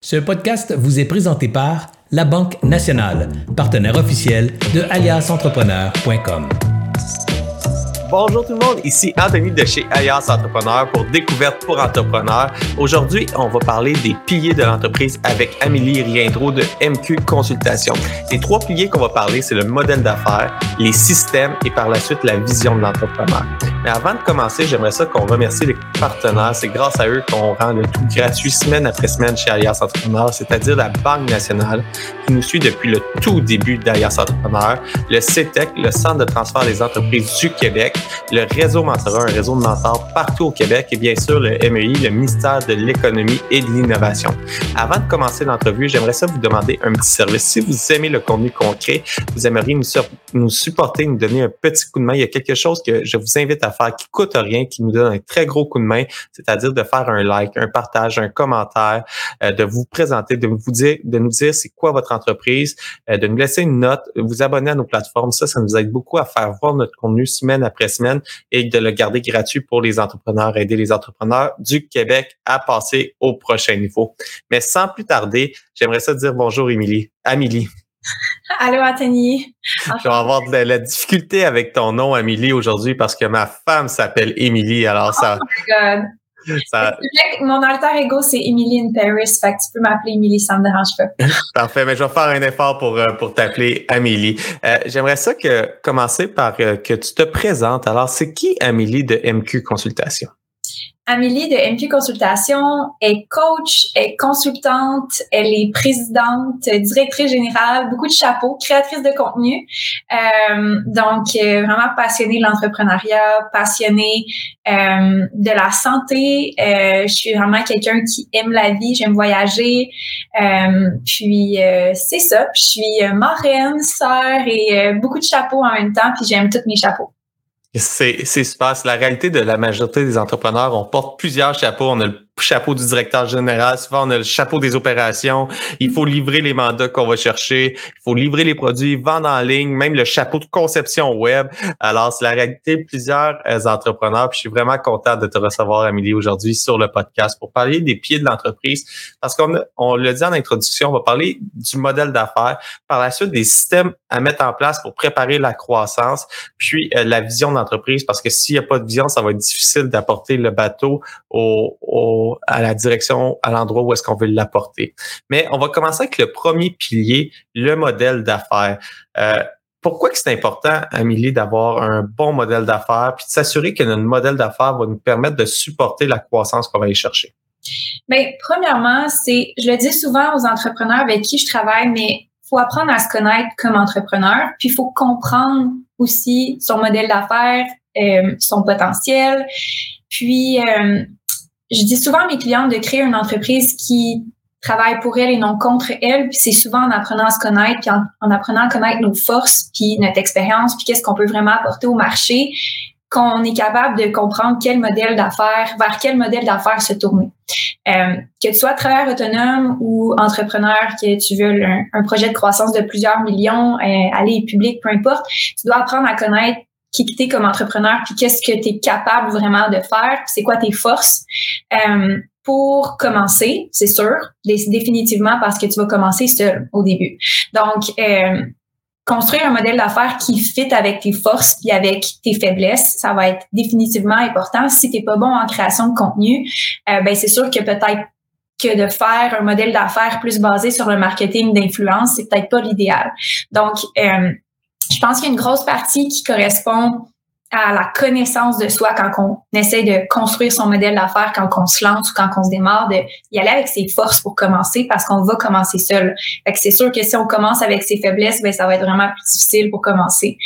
Ce podcast vous est présenté par La Banque Nationale, partenaire officiel de aliasentrepreneur.com. Bonjour tout le monde, ici Anthony de chez Alias Entrepreneur pour Découverte pour Entrepreneurs. Aujourd'hui, on va parler des piliers de l'entreprise avec Amélie Riendro de MQ Consultation. Les trois piliers qu'on va parler, c'est le modèle d'affaires, les systèmes et par la suite la vision de l'entrepreneur. Mais avant de commencer, j'aimerais ça qu'on remercie les partenaires. C'est grâce à eux qu'on rend le tout gratuit semaine après semaine chez Alias Entrepreneur, c'est-à-dire la Banque nationale qui nous suit depuis le tout début d'Alias Entrepreneur, le CETEC, le Centre de transfert des entreprises du Québec, le réseau mentorat, un réseau de mentors partout au Québec et bien sûr le MEI, le ministère de l'économie et de l'innovation. Avant de commencer l'entrevue, j'aimerais ça vous demander un petit service. Si vous aimez le contenu concret, vous aimeriez nous, nous supporter, nous donner un petit coup de main, il y a quelque chose que je vous invite à faire qui coûte rien, qui nous donne un très gros coup de main, c'est-à-dire de faire un like, un partage, un commentaire, euh, de vous présenter, de vous dire, de nous dire c'est quoi votre entreprise, euh, de nous laisser une note, vous abonner à nos plateformes. Ça, ça nous aide beaucoup à faire voir notre contenu semaine après semaine et de le garder gratuit pour les entrepreneurs, aider les entrepreneurs du Québec à passer au prochain niveau. Mais sans plus tarder, j'aimerais ça dire bonjour, Émilie. Amélie. Allô, Anthony. Je vais avoir de la, difficulté avec ton nom, Amélie, aujourd'hui parce que ma femme s'appelle Émilie. Alors, ça. Oh my God. Mon alter ego, c'est Emily in Paris. Fait que tu peux m'appeler Emily, ça me dérange pas. Parfait, mais je vais faire un effort pour, euh, pour t'appeler Amélie. Euh, J'aimerais ça que commencer par euh, que tu te présentes. Alors, c'est qui Amélie de MQ Consultation? Amélie de MQ Consultation est coach, est consultante, elle est présidente, directrice générale, beaucoup de chapeaux, créatrice de contenu. Euh, donc, euh, vraiment passionnée de l'entrepreneuriat, passionnée euh, de la santé. Euh, je suis vraiment quelqu'un qui aime la vie, j'aime voyager. Euh, puis, c'est ça. Je suis marraine, sœur et beaucoup de chapeaux en même temps, puis j'aime tous mes chapeaux. C'est super. C'est la réalité de la majorité des entrepreneurs. On porte plusieurs chapeaux. Chapeau du directeur général, souvent on a le chapeau des opérations, il faut livrer les mandats qu'on va chercher, il faut livrer les produits, vendre en ligne, même le chapeau de conception web. Alors, c'est la réalité de plusieurs euh, entrepreneurs. Puis je suis vraiment content de te recevoir, Amélie, aujourd'hui sur le podcast pour parler des pieds de l'entreprise. Parce qu'on on l'a dit en introduction, on va parler du modèle d'affaires, par la suite des systèmes à mettre en place pour préparer la croissance, puis euh, la vision d'entreprise, parce que s'il n'y a pas de vision, ça va être difficile d'apporter le bateau au, au à la direction, à l'endroit où est-ce qu'on veut l'apporter. Mais on va commencer avec le premier pilier, le modèle d'affaires. Euh, pourquoi que c'est important, Amélie, d'avoir un bon modèle d'affaires puis de s'assurer que notre modèle d'affaires va nous permettre de supporter la croissance qu'on va aller chercher? Bien, premièrement, c'est, je le dis souvent aux entrepreneurs avec qui je travaille, mais faut apprendre à se connaître comme entrepreneur, puis il faut comprendre aussi son modèle d'affaires, euh, son potentiel. Puis, euh, je dis souvent à mes clientes de créer une entreprise qui travaille pour elle et non contre elle. Puis c'est souvent en apprenant à se connaître, puis en, apprenant à connaître nos forces, puis notre expérience, puis qu'est-ce qu'on peut vraiment apporter au marché, qu'on est capable de comprendre quel modèle d'affaires, vers quel modèle d'affaires se tourner. Euh, que tu sois travailleur autonome ou entrepreneur, que tu veux un, projet de croissance de plusieurs millions, euh, aller public, peu importe, tu dois apprendre à connaître qui t'es comme entrepreneur, puis qu'est-ce que tu es capable vraiment de faire, c'est quoi tes forces. Euh, pour commencer, c'est sûr, définitivement parce que tu vas commencer seul au début. Donc, euh, construire un modèle d'affaires qui fit avec tes forces puis avec tes faiblesses, ça va être définitivement important. Si t'es pas bon en création de contenu, euh, ben c'est sûr que peut-être que de faire un modèle d'affaires plus basé sur le marketing d'influence, c'est peut-être pas l'idéal. Donc, euh, je pense qu'il y a une grosse partie qui correspond à la connaissance de soi quand on essaie de construire son modèle d'affaires, quand on se lance ou quand on se démarre, de y aller avec ses forces pour commencer parce qu'on va commencer seul. Fait que c'est sûr que si on commence avec ses faiblesses, ben ça va être vraiment plus difficile pour commencer.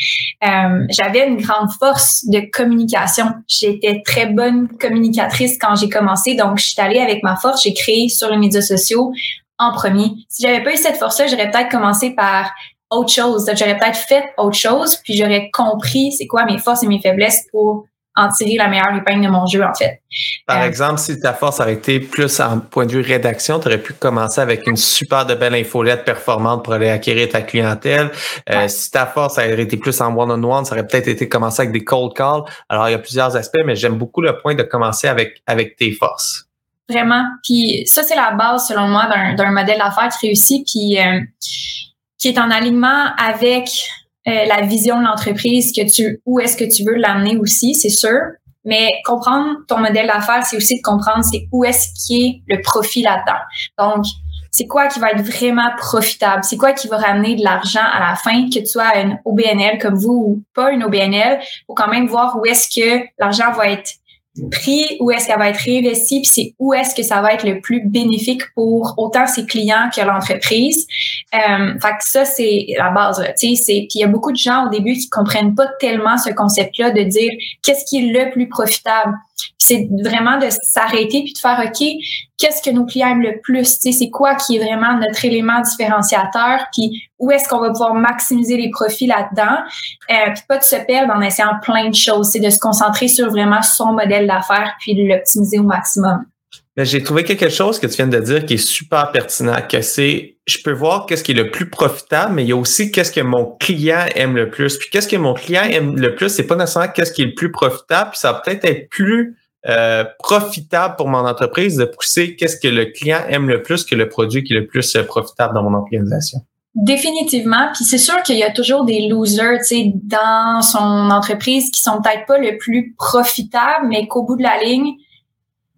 Euh, j'avais une grande force de communication. J'étais très bonne communicatrice quand j'ai commencé, donc je suis allée avec ma force. J'ai créé sur les médias sociaux en premier. Si j'avais pas eu cette force-là, j'aurais peut-être commencé par autre chose. J'aurais peut-être fait autre chose, puis j'aurais compris c'est quoi mes forces et mes faiblesses pour en tirer la meilleure épingle de mon jeu, en fait. Par euh, exemple, si ta force aurait été plus en point de vue rédaction, tu aurais pu commencer avec une super de belle infolette performante pour aller acquérir ta clientèle. Euh, si ta force aurait été plus en one-on-one, ça aurait peut-être été commencer avec des cold calls. Alors, il y a plusieurs aspects, mais j'aime beaucoup le point de commencer avec, avec tes forces. vraiment. Puis ça, c'est la base, selon moi, d'un modèle d'affaires qui réussit, puis euh, qui est en alignement avec euh, la vision de l'entreprise, que tu, où est-ce que tu veux l'amener aussi, c'est sûr. Mais comprendre ton modèle d'affaires, c'est aussi de comprendre c'est où est-ce qui est le profit là-dedans. Donc, c'est quoi qui va être vraiment profitable? C'est quoi qui va ramener de l'argent à la fin, que tu sois une OBNL comme vous ou pas une OBNL, pour quand même voir où est-ce que l'argent va être pris, où est-ce qu'elle va être réinvestie, puis c'est où est-ce que ça va être le plus bénéfique pour autant ses clients que l'entreprise. Euh, fait que ça, c'est la base. Puis il y a beaucoup de gens au début qui comprennent pas tellement ce concept-là de dire qu'est-ce qui est le plus profitable c'est vraiment de s'arrêter puis de faire OK, qu'est-ce que nos clients aiment le plus? C'est quoi qui est vraiment notre élément différenciateur? Puis où est-ce qu'on va pouvoir maximiser les profits là-dedans? Euh, puis pas de se perdre en essayant plein de choses. C'est de se concentrer sur vraiment son modèle d'affaires puis de l'optimiser au maximum. J'ai trouvé quelque chose que tu viens de dire qui est super pertinent, que c'est, je peux voir qu'est-ce qui est le plus profitable, mais il y a aussi qu'est-ce que mon client aime le plus. Puis qu'est-ce que mon client aime le plus, c'est pas nécessairement qu'est-ce qui est le plus profitable, puis ça va peut-être être plus euh, profitable pour mon entreprise de pousser qu'est-ce que le client aime le plus que le produit qui est le plus euh, profitable dans mon organisation. Définitivement. Puis c'est sûr qu'il y a toujours des losers, tu sais, dans son entreprise qui sont peut-être pas le plus profitables, mais qu'au bout de la ligne,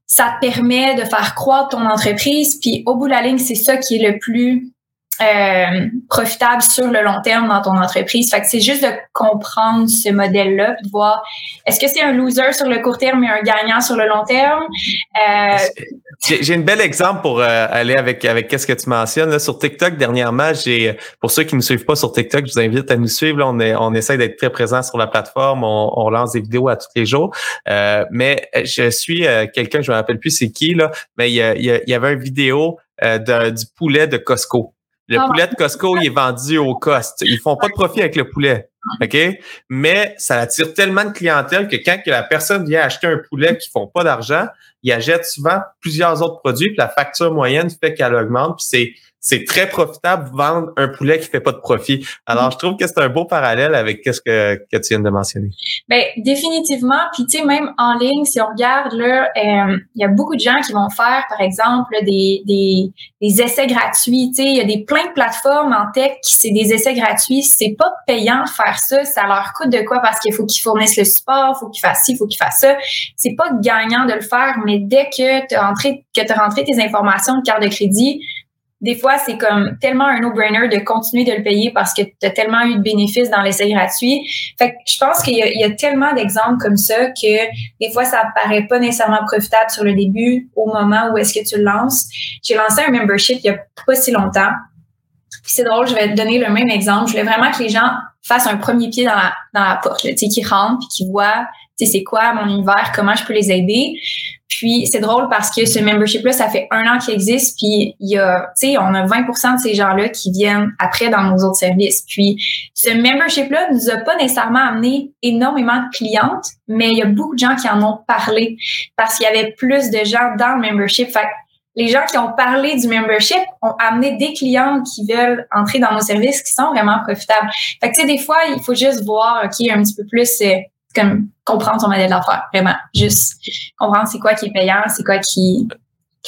ça te permet de faire croître ton entreprise. Puis au bout de la ligne, c'est ça qui est le plus euh, profitable sur le long terme dans ton entreprise. Fait que c'est juste de comprendre ce modèle-là, de voir est-ce que c'est un loser sur le court terme et un gagnant sur le long terme? Euh, j'ai un bel exemple pour euh, aller avec avec qu'est-ce que tu mentionnes là, sur TikTok dernièrement. J'ai pour ceux qui ne suivent pas sur TikTok, je vous invite à nous suivre. On est on essaie d'être très présent sur la plateforme. On, on, lance des vidéos à tous les jours. mais je suis quelqu'un, je me rappelle plus c'est qui là, mais il y, a, il y avait une vidéo du poulet de Costco. Le ah poulet de Costco, il est vendu au cost. Ils font pas de profit avec le poulet. OK? Mais ça attire tellement de clientèle que quand que la personne vient acheter un poulet qui font pas d'argent, il achète souvent plusieurs autres produits, puis la facture moyenne fait qu'elle augmente, puis c'est c'est très profitable vendre un poulet qui fait pas de profit. Alors, je trouve que c'est un beau parallèle avec ce que, que tu viens de mentionner. Ben définitivement. Puis tu sais, même en ligne, si on regarde là, euh, il y a beaucoup de gens qui vont faire, par exemple, des, des, des essais gratuits. Tu sais, il y a des plein de plateformes en tech qui c'est des essais gratuits. C'est pas payant de faire ça. Ça leur coûte de quoi parce qu'il faut qu'ils fournissent le support, faut qu'ils fassent ci, faut qu'ils fassent ça. C'est pas gagnant de le faire, mais dès que tu as rentré que as rentré tes informations de carte de crédit, des fois, c'est comme tellement un no-brainer de continuer de le payer parce que tu as tellement eu de bénéfices dans l'essai gratuit. Fait que je pense qu'il y, a tellement d'exemples comme ça que des fois, ça paraît pas nécessairement profitable sur le début au moment où est-ce que tu le lances. J'ai lancé un membership il y a pas si longtemps. C'est drôle, je vais te donner le même exemple. Je voulais vraiment que les gens fassent un premier pied dans la, dans la porte, tu sais, qu'ils rentrent puis qu'ils voient c'est quoi mon univers, comment je peux les aider. Puis c'est drôle parce que ce membership-là, ça fait un an qu'il existe, puis il y a, tu sais, on a 20% de ces gens-là qui viennent après dans nos autres services. Puis ce membership-là nous a pas nécessairement amené énormément de clientes, mais il y a beaucoup de gens qui en ont parlé parce qu'il y avait plus de gens dans le membership. Fait les gens qui ont parlé du membership ont amené des clients qui veulent entrer dans nos services qui sont vraiment profitables. Fait que, tu sais, des fois, il faut juste voir, OK, un petit peu plus euh, comprendre son modèle d'affaires, vraiment. Juste comprendre c'est quoi qui est payant, c'est quoi qui,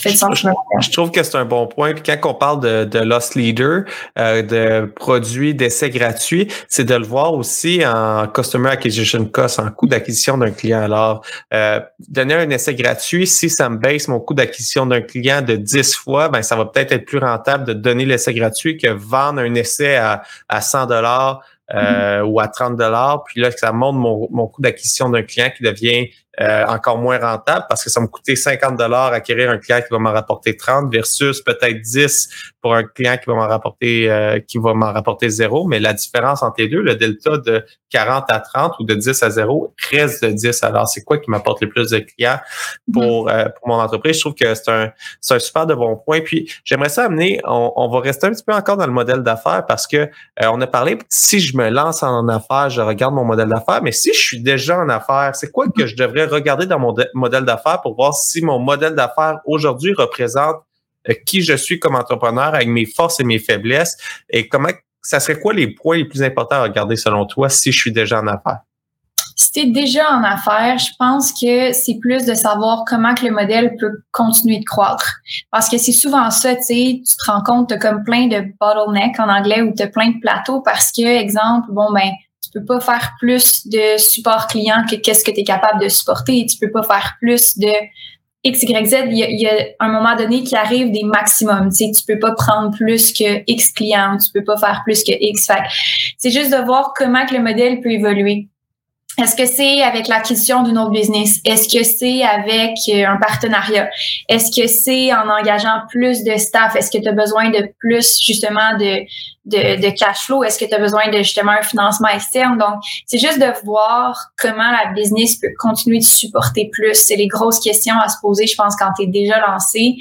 fait du sens. Je, trouve que c'est un bon point. Puis quand on parle de, de Lost Leader, euh, de produits d'essai gratuits, c'est de le voir aussi en Customer Acquisition Cost, en coût d'acquisition d'un client. Alors, euh, donner un essai gratuit, si ça me baisse mon coût d'acquisition d'un client de 10 fois, ben ça va peut-être être plus rentable de donner l'essai gratuit que vendre un essai à, à 100 dollars euh, ou à 30 dollars. Puis là, ça monte mon, mon coût d'acquisition d'un client qui devient euh, encore moins rentable parce que ça me coûtait 50 dollars acquérir un client qui va m'en rapporter 30 versus peut-être 10 pour un client qui va m'en rapporter euh, qui va m'en rapporter zéro. Mais la différence entre les deux, le delta de 40 à 30 ou de 10 à 0 reste de 10. Alors, c'est quoi qui m'apporte le plus de clients pour, mm-hmm. euh, pour mon entreprise? Je trouve que c'est un, c'est un super de bon point. Puis, j'aimerais ça amener, on, on, va rester un petit peu encore dans le modèle d'affaires parce que on a parlé, si je me lance en affaires, je regarde mon modèle d'affaires, mais si je suis déjà en affaires, c'est quoi que je devrais regarder dans mon modèle d'affaires pour voir si mon modèle d'affaires aujourd'hui représente euh, qui je suis comme entrepreneur avec mes forces et mes faiblesses et comment ça serait quoi les points les plus importants à regarder selon toi si je suis déjà en affaires? si tu es déjà en affaires, je pense que c'est plus de savoir comment que le modèle peut continuer de croître. Parce que c'est souvent ça, tu sais, tu te rends compte, tu comme plein de bottlenecks en anglais ou tu as plein de plateaux parce que, exemple, bon, ben, tu peux pas faire plus de support client que qu'est-ce que tu es capable de supporter. Tu peux pas faire plus de X, Y, Z. Il y, a, un moment donné qui arrive des maximums. Tu sais, tu peux pas prendre plus que X clients, tu peux pas faire plus que X. c'est juste de voir comment que le modèle peut évoluer. Est-ce que c'est avec l'acquisition d'une autre business? Est-ce que c'est avec euh, un partenariat? Est-ce que c'est en engageant plus de staff? Est-ce que tu as besoin de plus justement de, de, de cash flow? Est-ce que tu as besoin de justement un financement externe? Donc, c'est juste de voir comment la business peut continuer de supporter plus. C'est les grosses questions à se poser, je pense, quand tu es déjà lancé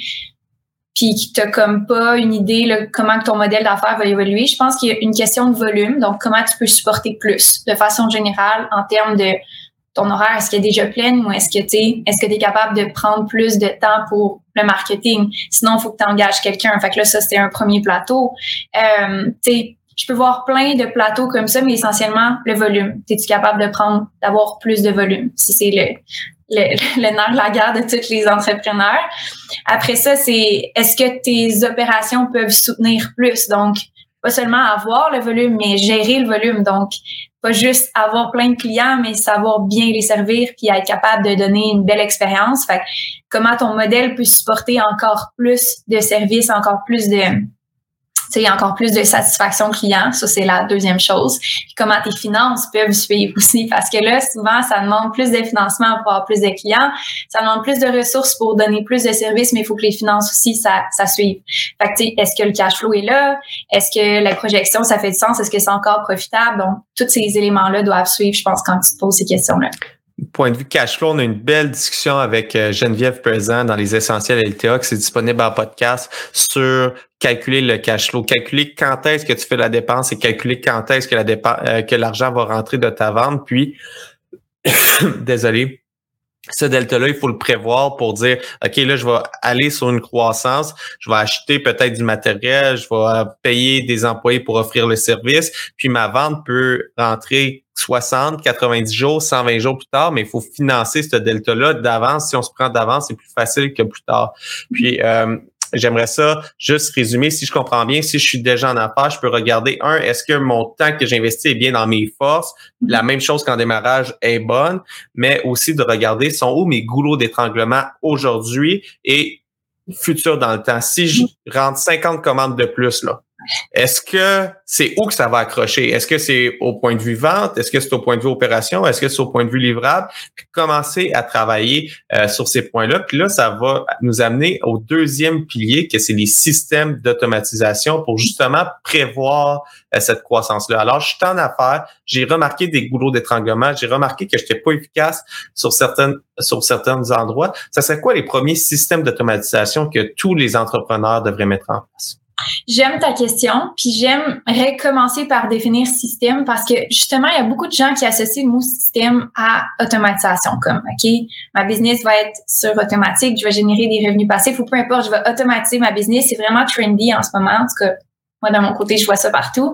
puis que tu comme pas une idée là, comment ton modèle d'affaires va évoluer. Je pense qu'il y a une question de volume, donc comment tu peux supporter plus de façon générale en termes de ton horaire, est-ce qu'il est déjà plein ou est-ce que tu es, est-ce que tu es capable de prendre plus de temps pour le marketing? Sinon, il faut que tu engages quelqu'un. Fait que là, ça, c'était un premier plateau. Euh, je peux voir plein de plateaux comme ça, mais essentiellement le volume. Es-tu capable de prendre, d'avoir plus de volume? Si c'est le, le, le nerf de la guerre de tous les entrepreneurs. Après ça, c'est est-ce que tes opérations peuvent soutenir plus? Donc, pas seulement avoir le volume, mais gérer le volume. Donc, pas juste avoir plein de clients, mais savoir bien les servir puis être capable de donner une belle expérience. Fait comment ton modèle peut supporter encore plus de services, encore plus de, a encore plus de satisfaction client. Ça, c'est la deuxième chose. comment tes finances peuvent suivre aussi. Parce que là, souvent, ça demande plus de financement pour avoir plus de clients. Ça demande plus de ressources pour donner plus de services, mais il faut que les finances aussi, ça, ça suive. Fait que, est-ce que le cash flow est là? Est-ce que la projection, ça fait du sens? Est-ce que c'est encore profitable? Donc, tous ces éléments-là doivent suivre, je pense, quand tu te poses ces questions-là point de vue cash flow, on a une belle discussion avec euh, Geneviève Présent dans les essentiels LTA qui c'est disponible en podcast sur calculer le cash flow, calculer quand est-ce que tu fais la dépense et calculer quand est-ce que la euh, que l'argent va rentrer de ta vente. Puis, désolé, ce delta-là, il faut le prévoir pour dire, OK, là, je vais aller sur une croissance, je vais acheter peut-être du matériel, je vais payer des employés pour offrir le service, puis ma vente peut rentrer 60, 90 jours, 120 jours plus tard, mais il faut financer ce delta-là d'avance. Si on se prend d'avance, c'est plus facile que plus tard. Puis, euh, j'aimerais ça juste résumer. Si je comprends bien, si je suis déjà en affaires, je peux regarder, un, est-ce que mon temps que j'investis est bien dans mes forces? La même chose qu'en démarrage est bonne, mais aussi de regarder sont où mes goulots d'étranglement aujourd'hui et futur dans le temps? Si je rentre 50 commandes de plus, là, est-ce que c'est où que ça va accrocher? Est-ce que c'est au point de vue vente? Est-ce que c'est au point de vue opération? Est-ce que c'est au point de vue livrable? Puis commencer à travailler euh, sur ces points-là. Puis là, ça va nous amener au deuxième pilier, que c'est les systèmes d'automatisation pour justement prévoir euh, cette croissance-là. Alors, je suis en affaires, j'ai remarqué des goulots d'étranglement, j'ai remarqué que je n'étais pas efficace sur certaines sur certains endroits. Ça serait quoi les premiers systèmes d'automatisation que tous les entrepreneurs devraient mettre en place? J'aime ta question, puis j'aimerais commencer par définir système parce que justement, il y a beaucoup de gens qui associent le mot système à automatisation, comme, OK, ma business va être sur automatique, je vais générer des revenus passifs ou peu importe, je vais automatiser ma business. C'est vraiment trendy en ce moment. En tout cas, moi, de mon côté, je vois ça partout.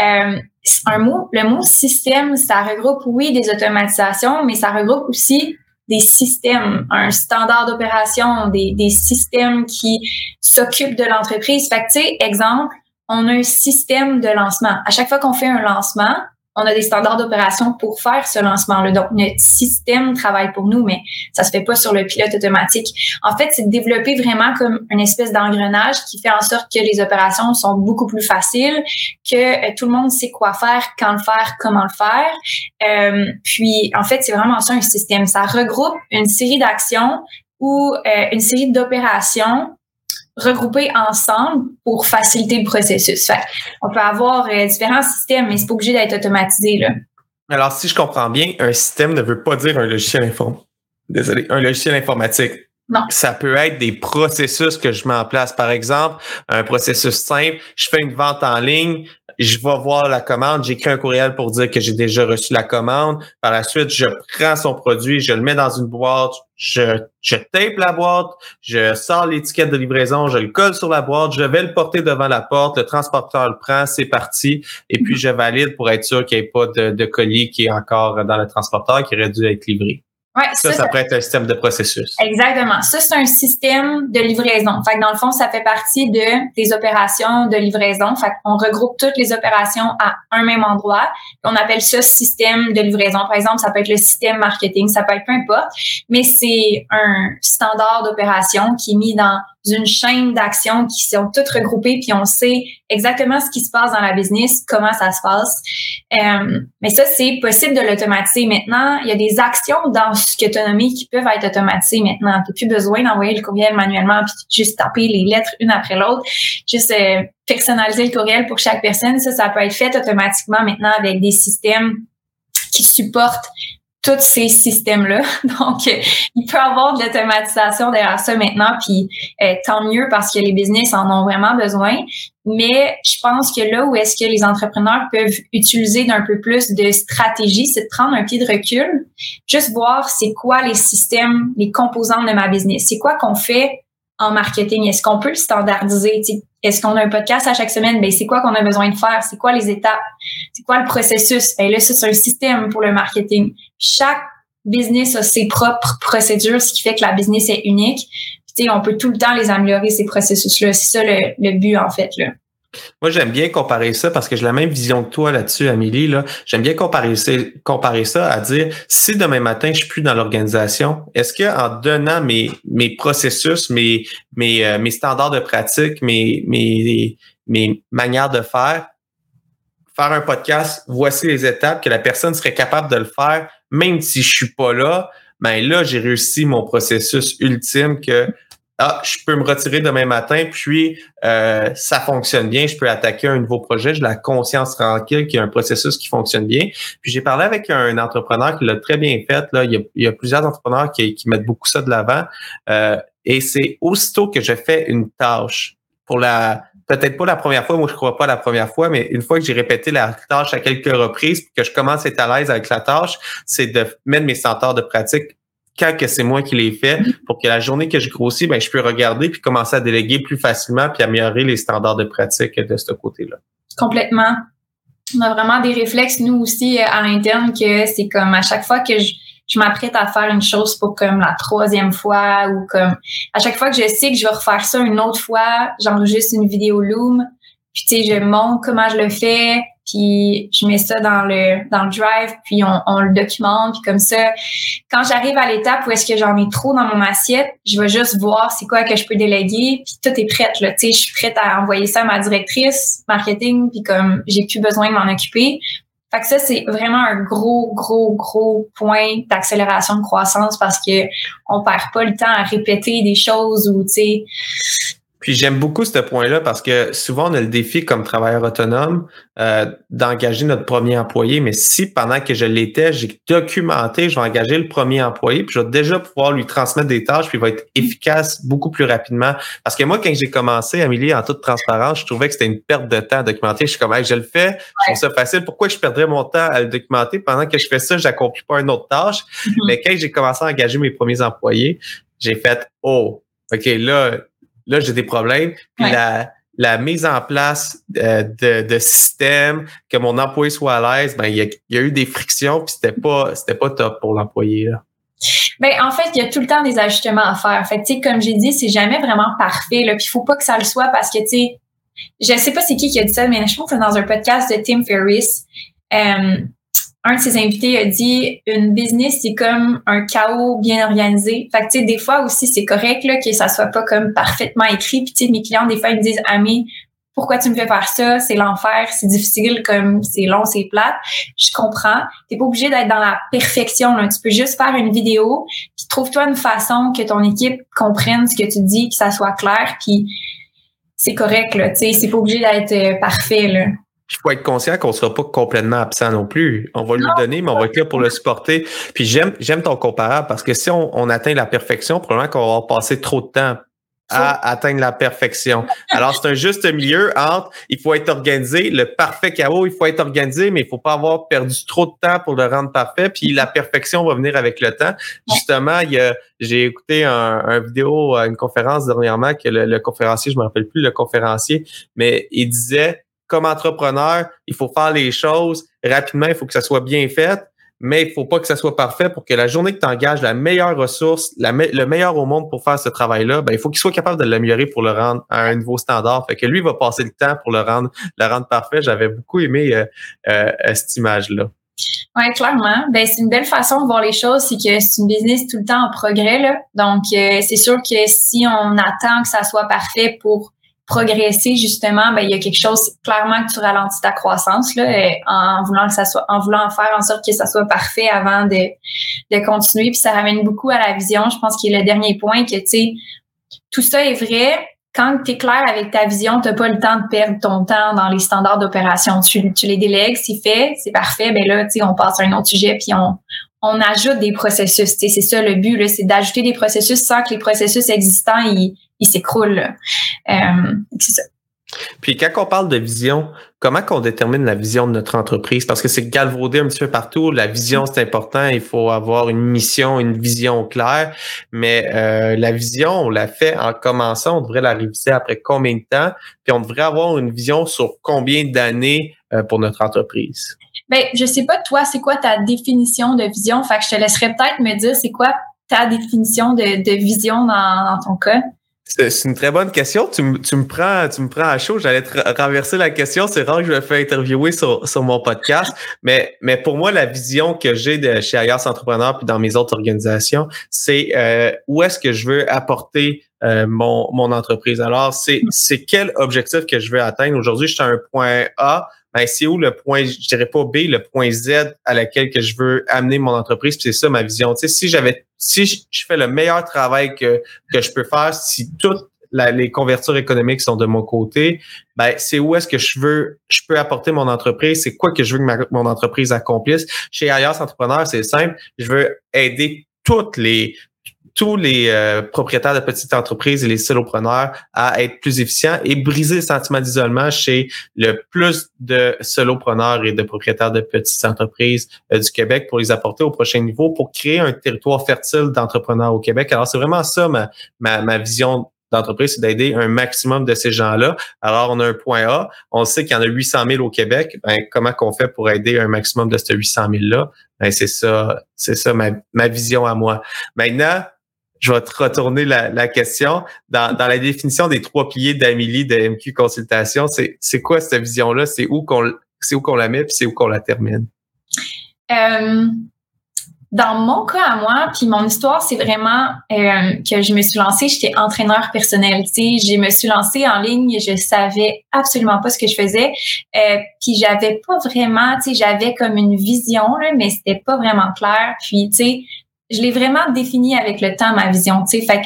Euh, un mot, le mot système, ça regroupe, oui, des automatisations, mais ça regroupe aussi des systèmes, un standard d'opération, des, des systèmes qui s'occupent de l'entreprise. Fait que, tu sais, exemple, on a un système de lancement. À chaque fois qu'on fait un lancement, on a des standards d'opération pour faire ce lancement-là. Donc, notre système travaille pour nous, mais ça se fait pas sur le pilote automatique. En fait, c'est développer vraiment comme une espèce d'engrenage qui fait en sorte que les opérations sont beaucoup plus faciles, que euh, tout le monde sait quoi faire, quand le faire, comment le faire. Euh, puis, en fait, c'est vraiment ça un système. Ça regroupe une série d'actions ou euh, une série d'opérations regrouper ensemble pour faciliter le processus. on peut avoir euh, différents systèmes, mais c'est pas obligé d'être automatisé. Là. Alors, si je comprends bien, un système ne veut pas dire un logiciel informatique. Désolé, un logiciel informatique. Non. Ça peut être des processus que je mets en place. Par exemple, un processus simple, je fais une vente en ligne, je vais voir la commande, j'écris un courriel pour dire que j'ai déjà reçu la commande. Par la suite, je prends son produit, je le mets dans une boîte, je, je tape la boîte, je sors l'étiquette de livraison, je le colle sur la boîte, je vais le porter devant la porte, le transporteur le prend, c'est parti, et puis je valide pour être sûr qu'il n'y ait pas de, de colis qui est encore dans le transporteur qui aurait dû être livré. Ouais, ça, ça, pourrait être un système de processus. Exactement. Ça, c'est un système de livraison. Fait que dans le fond, ça fait partie de des opérations de livraison. Fait qu'on regroupe toutes les opérations à un même endroit. On appelle ça système de livraison. Par exemple, ça peut être le système marketing, ça peut être peu importe, mais c'est un standard d'opération qui est mis dans d'une chaîne d'actions qui sont toutes regroupées, puis on sait exactement ce qui se passe dans la business, comment ça se passe. Euh, mais ça, c'est possible de l'automatiser maintenant. Il y a des actions dans autonomie qui peuvent être automatisées maintenant. Tu plus besoin d'envoyer le courriel manuellement puis juste taper les lettres une après l'autre. Juste euh, personnaliser le courriel pour chaque personne. Ça, ça peut être fait automatiquement maintenant avec des systèmes qui supportent tous ces systèmes-là. Donc, il peut y avoir de l'automatisation derrière ça maintenant, puis euh, tant mieux parce que les business en ont vraiment besoin. Mais je pense que là où est-ce que les entrepreneurs peuvent utiliser d'un peu plus de stratégie, c'est de prendre un pied de recul, juste voir c'est quoi les systèmes, les composants de ma business. C'est quoi qu'on fait en marketing? Est-ce qu'on peut le standardiser? Est-ce qu'on a un podcast à chaque semaine? Ben, c'est quoi qu'on a besoin de faire? C'est quoi les étapes? C'est quoi le processus? Ben, là, c'est un système pour le marketing. Chaque business a ses propres procédures, ce qui fait que la business est unique. Puis, on peut tout le temps les améliorer, ces processus-là. C'est ça le, le but, en fait. Là. Moi, j'aime bien comparer ça parce que j'ai la même vision que toi là-dessus, Amélie. Là. J'aime bien comparer ça, à dire si demain matin, je suis plus dans l'organisation, est-ce qu'en donnant mes, mes processus, mes, mes, euh, mes standards de pratique, mes, mes, mes manières de faire, faire un podcast, voici les étapes que la personne serait capable de le faire, même si je suis pas là, ben là, j'ai réussi mon processus ultime que ah, je peux me retirer demain matin, puis euh, ça fonctionne bien, je peux attaquer un nouveau projet, j'ai la conscience tranquille qu'il y a un processus qui fonctionne bien. Puis j'ai parlé avec un entrepreneur qui l'a très bien fait. Là. Il, y a, plusieurs entrepreneurs qui, mettent beaucoup ça de l'avant. Euh, et c'est aussitôt que je fais une tâche pour la peut-être pas la première fois, moi je crois pas la première fois, mais une fois que j'ai répété la tâche à quelques reprises, que je commence à être à l'aise avec la tâche, c'est de mettre mes centres de pratique quand que c'est moi qui l'ai fait, pour que la journée que je grossis, ben, je peux regarder puis commencer à déléguer plus facilement puis améliorer les standards de pratique de ce côté-là. Complètement. On a vraiment des réflexes, nous aussi, euh, à l'interne, que c'est comme à chaque fois que je, je m'apprête à faire une chose pour comme la troisième fois ou comme à chaque fois que je sais que je vais refaire ça une autre fois, j'enregistre une vidéo Loom, puis tu sais, je montre comment je le fais, puis je mets ça dans le dans le drive, puis on, on le documente, puis comme ça, quand j'arrive à l'étape où est-ce que j'en ai trop dans mon assiette, je vais juste voir c'est quoi que je peux déléguer, puis tout est prêt là, tu sais, je suis prête à envoyer ça à ma directrice marketing, puis comme j'ai plus besoin de m'en occuper. Fait que ça c'est vraiment un gros gros gros point d'accélération de croissance parce que on perd pas le temps à répéter des choses ou tu sais puis j'aime beaucoup ce point-là parce que souvent on a le défi comme travailleur autonome euh, d'engager notre premier employé, mais si pendant que je l'étais, j'ai documenté, je vais engager le premier employé, puis je vais déjà pouvoir lui transmettre des tâches, puis il va être efficace beaucoup plus rapidement. Parce que moi, quand j'ai commencé, Amélie, en toute transparence, je trouvais que c'était une perte de temps à documenter. Je suis comme, je le fais, je trouve ça facile. Pourquoi je perdrais mon temps à le documenter? Pendant que je fais ça, j'accomplis pas une autre tâche? Mm-hmm. Mais quand j'ai commencé à engager mes premiers employés, j'ai fait, oh, OK, là, là, j'ai des problèmes. Puis la, la mise en place euh, de, de systèmes, que mon employé soit à l'aise, ben, il y a, y a, eu des frictions, puis c'était pas, c'était pas top pour l'employé. Ben, en fait, il y a tout le temps des ajustements à faire. Fait tu sais, comme j'ai dit, c'est jamais vraiment parfait. Là, puis il faut pas que ça le soit parce que, tu sais, je sais pas c'est qui qui a dit ça, mais je pense que c'est dans un podcast de Tim Ferriss. Euh, un de ses invités a dit une business c'est comme un chaos bien organisé. Fait que tu sais des fois aussi c'est correct là que ça soit pas comme parfaitement écrit. Puis tu sais mes clients des fois ils me disent Ami, pourquoi tu me fais faire ça? C'est l'enfer, c'est difficile comme c'est long, c'est plate. Je comprends. T'es pas obligé d'être dans la perfection là. Tu peux juste faire une vidéo. Puis trouve-toi une façon que ton équipe comprenne ce que tu dis, que ça soit clair. Puis c'est correct là. Tu sais c'est pas obligé d'être euh, parfait là. Il faut être conscient qu'on ne sera pas complètement absent non plus. On va lui donner, mais on va être là pour le supporter. Puis j'aime, j'aime ton comparable parce que si on, on atteint la perfection, probablement qu'on va passer trop de temps à atteindre la perfection. Alors, c'est un juste milieu entre il faut être organisé, le parfait chaos, il faut être organisé, mais il faut pas avoir perdu trop de temps pour le rendre parfait. Puis la perfection va venir avec le temps. Justement, il y a, j'ai écouté un, vidéo, une conférence dernièrement que le, le conférencier, je me rappelle plus le conférencier, mais il disait comme entrepreneur, il faut faire les choses rapidement, il faut que ça soit bien fait mais il faut pas que ça soit parfait pour que la journée que tu engages la meilleure ressource, le meilleur au monde pour faire ce travail-là, ben, il faut qu'il soit capable de l'améliorer pour le rendre à un nouveau standard. Fait que lui, va passer le temps pour le rendre, le rendre parfait. J'avais beaucoup aimé euh, euh, cette image-là. Oui, clairement. Ben, c'est une belle façon de voir les choses, c'est que c'est une business tout le temps en progrès. Là. Donc, euh, c'est sûr que si on attend que ça soit parfait pour progresser justement, ben il y a quelque chose clairement que tu ralentis ta croissance là, en voulant que ça soit, en voulant faire en sorte que ça soit parfait avant de, de continuer. Puis ça ramène beaucoup à la vision. Je pense qu'il est le dernier point que tu sais, tout ça est vrai. Quand tu es clair avec ta vision, tu pas le temps de perdre ton temps dans les standards d'opération. Tu, les délègues, c'est fait, c'est parfait. Ben là, tu on passe à un autre sujet, puis on, on ajoute des processus. C'est ça le but, c'est d'ajouter des processus sans que les processus existants ils, ils s'écroulent. Euh, c'est ça. Puis quand on parle de vision, comment qu'on détermine la vision de notre entreprise? Parce que c'est galvaudé un petit peu partout. La vision, c'est important. Il faut avoir une mission, une vision claire. Mais euh, la vision, on l'a fait en commençant. On devrait la réviser après combien de temps? Puis on devrait avoir une vision sur combien d'années euh, pour notre entreprise? Ben, je sais pas, toi, c'est quoi ta définition de vision? Fait que je te laisserai peut-être me dire c'est quoi ta définition de, vision dans ton cas? C'est une très bonne question. Tu, me, tu me prends, tu me prends à chaud. J'allais te renverser la question. C'est rare que je me fais interviewer sur, sur mon podcast. Mais, mais pour moi, la vision que j'ai de chez Ayers Entrepreneur puis dans mes autres organisations, c'est euh, où est-ce que je veux apporter euh, mon, mon entreprise? Alors, c'est quel objectif que je veux atteindre? Aujourd'hui, je suis à un point A ben, c'est où le point, je dirais pas B, le point Z à laquelle que je veux amener mon entreprise. c'est ça ma vision. Si j'avais, si je fais le meilleur travail que, que je peux faire, si toutes les convertures économiques sont de mon côté, ben c'est où est-ce que je veux, je peux apporter mon entreprise, c'est quoi que je veux que mon entreprise accomplisse. Chez Ailleurs Entrepreneur, c'est simple, je veux aider toutes les tous les euh, propriétaires de petites entreprises et les solopreneurs à être plus efficients et briser le sentiment d'isolement chez le plus de solopreneurs et de propriétaires de petites entreprises euh, du Québec pour les apporter au prochain niveau pour créer un territoire fertile d'entrepreneurs au Québec. Alors, c'est vraiment ça ma, ma, ma vision d'entreprise, c'est d'aider un maximum de ces gens-là. Alors, on a un point A. On sait qu'il y en a 800 000 au Québec. Ben, comment qu'on fait pour aider un maximum de ces 800 000-là? Ben, c'est ça, c'est ça ma, ma vision à moi. Maintenant, je vais te retourner la, question. Dans, la définition des trois piliers d'Amélie de MQ Consultation, c'est quoi cette vision-là? C'est où qu'on c'est où qu'on la met puis c'est où qu'on la termine? Euh, dans mon cas à moi, puis mon histoire, c'est vraiment euh, que je me suis lancée, j'étais entraîneur personnel. Je me suis lancée en ligne, je savais absolument pas ce que je faisais, euh, puis j'avais pas vraiment, j'avais comme une vision là, mais c'était pas vraiment clair. Puis tu sais, je l'ai vraiment défini avec le temps, ma vision. Tu sais, fait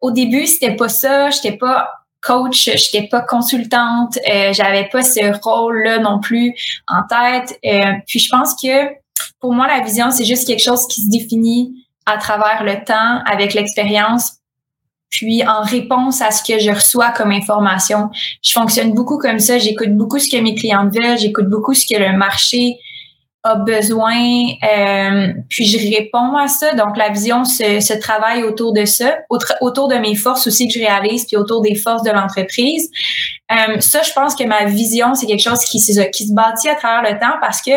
au début, c'était pas ça. J'étais pas coach, j'étais pas consultante, euh, j'avais pas ce rôle-là non plus en tête. Euh, puis je pense que pour moi, la vision, c'est juste quelque chose qui se définit à travers le temps, avec l'expérience, puis en réponse à ce que je reçois comme information. Je fonctionne beaucoup comme ça, j'écoute beaucoup ce que mes clients veulent, j'écoute beaucoup ce que le marché a besoin, euh, puis je réponds à ça. Donc, la vision se, se travaille autour de ça, autour de mes forces aussi que je réalise, puis autour des forces de l'entreprise. Euh, ça, je pense que ma vision, c'est quelque chose qui, qui se bâtit à travers le temps parce que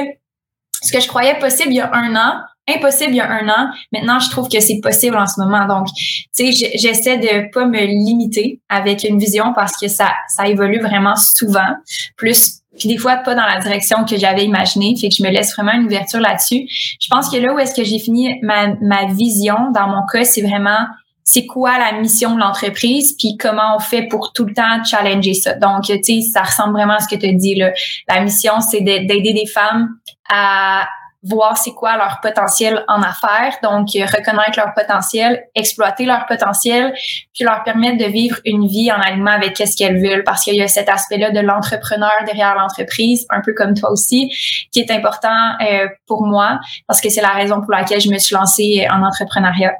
ce que je croyais possible il y a un an, impossible il y a un an, maintenant, je trouve que c'est possible en ce moment. Donc, tu sais, j'essaie de pas me limiter avec une vision parce que ça, ça évolue vraiment souvent. Plus puis des fois pas dans la direction que j'avais imaginé, fait que je me laisse vraiment une ouverture là-dessus. Je pense que là où est-ce que j'ai fini ma, ma vision, dans mon cas, c'est vraiment c'est quoi la mission de l'entreprise, puis comment on fait pour tout le temps challenger ça. Donc, tu sais, ça ressemble vraiment à ce que tu dis là. La mission, c'est d'aider des femmes à voir c'est quoi leur potentiel en affaires, donc euh, reconnaître leur potentiel, exploiter leur potentiel, puis leur permettre de vivre une vie en alignement avec ce qu'elles veulent, parce qu'il y a cet aspect-là de l'entrepreneur derrière l'entreprise, un peu comme toi aussi, qui est important euh, pour moi, parce que c'est la raison pour laquelle je me suis lancée en entrepreneuriat.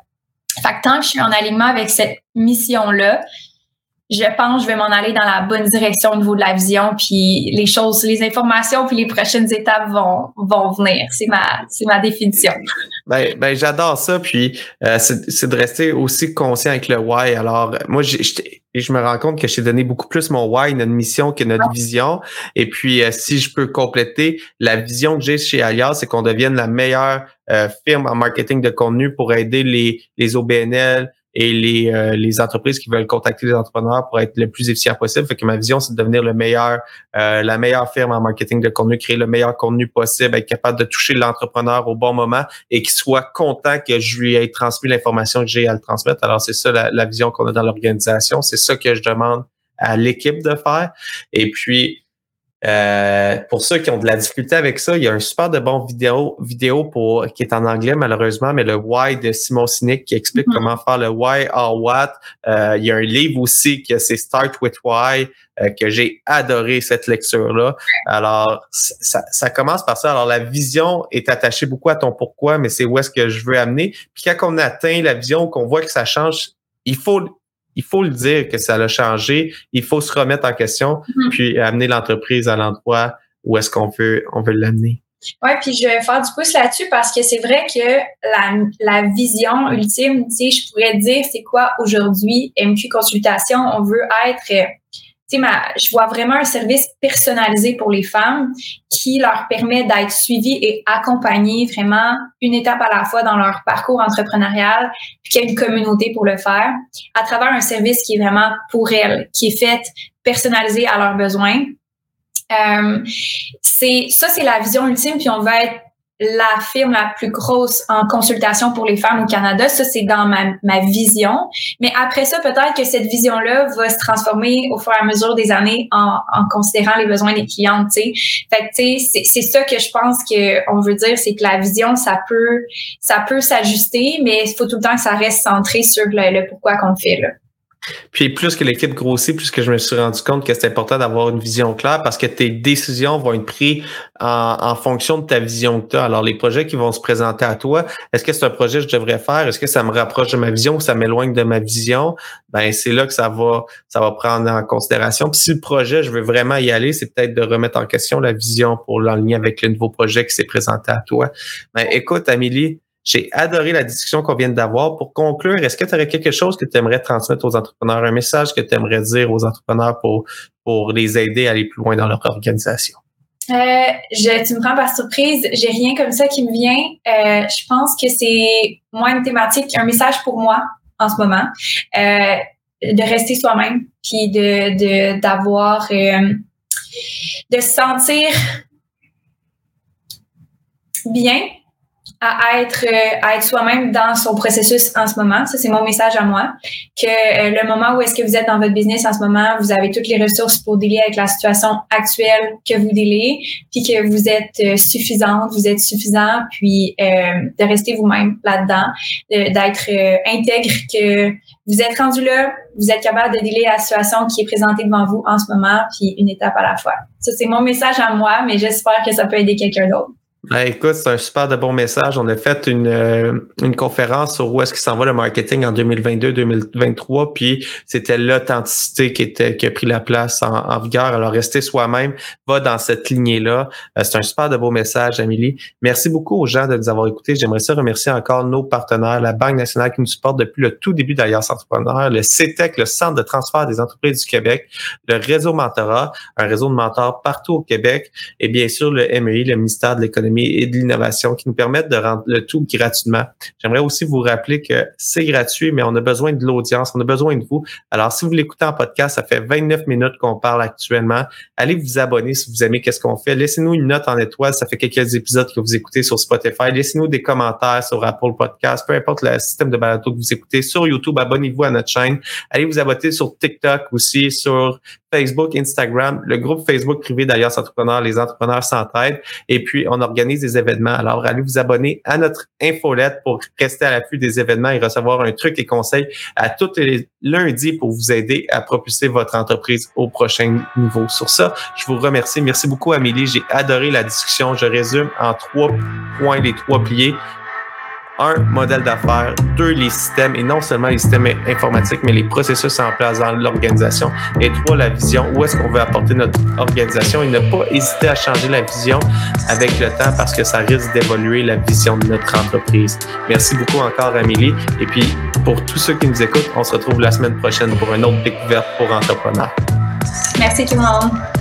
Fait que tant que je suis en alignement avec cette mission-là, je pense que je vais m'en aller dans la bonne direction au niveau de la vision, puis les choses, les informations, puis les prochaines étapes vont, vont venir. C'est ma, c'est ma définition. Ben, ben j'adore ça, puis euh, c'est, de rester aussi conscient avec le why. Alors, moi, je, je me rends compte que je t'ai donné beaucoup plus mon why, notre mission que notre vision. Et puis, euh, si je peux compléter, la vision que j'ai chez Alias, c'est qu'on devienne la meilleure euh, firme en marketing de contenu pour aider les, les OBNL, et les, euh, les entreprises qui veulent contacter les entrepreneurs pour être le plus efficient possible. Fait que ma vision, c'est de devenir le meilleur, euh, la meilleure firme en marketing de contenu, créer le meilleur contenu possible, être capable de toucher l'entrepreneur au bon moment et qu'il soit content que je lui ai transmis l'information que j'ai à le transmettre. Alors, c'est ça la, la vision qu'on a dans l'organisation. C'est ça que je demande à l'équipe de faire. Et puis, euh, pour ceux qui ont de la difficulté avec ça, il y a un super de bon vidéo, vidéo pour, qui est en anglais malheureusement, mais le Why de Simon Sinek qui explique mm-hmm. comment faire le Why or What. Euh, il y a un livre aussi que c'est Start with Why, euh, que j'ai adoré cette lecture-là. Alors, ça, ça, commence par ça. Alors, la vision est attachée beaucoup à ton pourquoi, mais c'est où est-ce que je veux amener. Puis quand on atteint la vision, qu'on voit que ça change, il faut il faut le dire que ça a changé. Il faut se remettre en question, mm-hmm. puis amener l'entreprise à l'endroit où est-ce qu'on veut, on veut l'amener. Oui, puis je vais faire du pouce là-dessus parce que c'est vrai que la, la vision ultime, tu sais, je pourrais dire c'est quoi aujourd'hui MQ Consultation, on veut être je vois vraiment un service personnalisé pour les femmes qui leur permet d'être suivies et accompagnées vraiment une étape à la fois dans leur parcours entrepreneurial, puis qu'il y a une communauté pour le faire, à travers un service qui est vraiment pour elles, qui est fait personnalisé à leurs besoins. Euh, c'est ça, c'est la vision ultime, puis on va être la firme la plus grosse en consultation pour les femmes au Canada. Ça, c'est dans ma, ma vision. Mais après ça, peut-être que cette vision-là va se transformer au fur et à mesure des années en, considérant les besoins des clientes, tu sais. Fait que, c'est ça que je pense qu'on veut dire, c'est que la vision, ça peut, ça peut s'ajuster, mais il faut tout le temps que ça reste centré sur le, le pourquoi qu'on fait, là. Puis plus que l'équipe grossit, plus que je me suis rendu compte que c'est important d'avoir une vision claire parce que tes décisions vont être prises en, fonction de ta vision que tu as. Alors, les projets qui vont se présenter à toi, est-ce que c'est un projet que je devrais faire? Est-ce que ça me rapproche de ma vision ou ça m'éloigne de ma vision? Ben, c'est là que ça va, prendre en considération. Puis si le projet, je veux vraiment y aller, c'est peut-être de remettre en question la vision pour l'enligner avec le nouveau projet qui s'est présenté à toi. Ben, écoute, Amélie, j'ai adoré la discussion qu'on vient d'avoir. Pour conclure, est-ce que tu aurais quelque chose que tu aimerais transmettre aux entrepreneurs, un message que tu aimerais dire aux entrepreneurs pour, pour les aider à aller plus loin dans leur organisation? Euh, je, tu me prends par surprise. J'ai rien comme ça qui me vient. Euh, je pense que c'est moi une thématique, un message pour moi en ce moment, euh, de rester soi-même, puis de d'avoir euh, de se sentir bien à être euh, à être soi-même dans son processus en ce moment. Ça, c'est mon message à moi. Que euh, le moment où est-ce que vous êtes dans votre business en ce moment, vous avez toutes les ressources pour dealer avec la situation actuelle que vous délez, puis que vous êtes euh, suffisante, vous êtes suffisant, puis de rester vous-même là-dedans, d'être intègre, que vous êtes rendu là, vous êtes capable de dealer la situation qui est présentée devant vous en ce moment, puis une étape à la fois. Ça, c'est mon message à moi, mais j'espère que ça peut aider quelqu'un d'autre. Ben, écoute, c'est un super de bon message. On a fait une, euh, une conférence sur où est-ce qu'il s'en va le marketing en 2022-2023, puis c'était l'authenticité qui était qui a pris la place en, vigueur. Alors, rester soi-même va dans cette lignée-là. Euh, c'est un super de beau message, Amélie. Merci beaucoup aux gens de nous avoir écoutés. J'aimerais ça remercier encore nos partenaires, la Banque nationale qui nous supporte depuis le tout début d'Alliance Entrepreneur, le CETEC, le Centre de transfert des entreprises du Québec, le réseau Mentorat, un réseau de mentors partout au Québec, et bien sûr le MEI, le ministère de l'Économie et de l'innovation qui nous permettent de rendre le tout gratuitement. J'aimerais aussi vous rappeler que c'est gratuit, mais on a besoin de l'audience, on a besoin de vous. Alors, si vous l'écoutez en podcast, ça fait 29 minutes qu'on parle actuellement. Allez vous abonner si vous aimez qu'est-ce qu'on fait. Laissez-nous une note en étoile. Ça fait quelques épisodes que vous écoutez sur Spotify. Laissez-nous des commentaires sur Apple Podcast, peu importe le système de balado que vous écoutez. Sur YouTube, abonnez-vous à notre chaîne. Allez vous abonner sur TikTok aussi, sur Facebook, Instagram, le groupe Facebook privé d'Alias Entrepreneurs, les entrepreneurs s'entraident. Et puis, on organise des événements. Alors, allez vous abonner à notre infolette pour rester à l'affût des événements et recevoir un truc et conseil à tous les lundis pour vous aider à propulser votre entreprise au prochain niveau. Sur ça, je vous remercie. Merci beaucoup, Amélie. J'ai adoré la discussion. Je résume en trois points, les trois pliés un, modèle d'affaires, deux, les systèmes, et non seulement les systèmes informatiques, mais les processus en place dans l'organisation, et trois, la vision, où est-ce qu'on veut apporter notre organisation, et ne pas hésiter à changer la vision avec le temps parce que ça risque d'évoluer la vision de notre entreprise. Merci beaucoup encore, Amélie, et puis pour tous ceux qui nous écoutent, on se retrouve la semaine prochaine pour une autre découverte pour entrepreneurs. Merci tout le monde.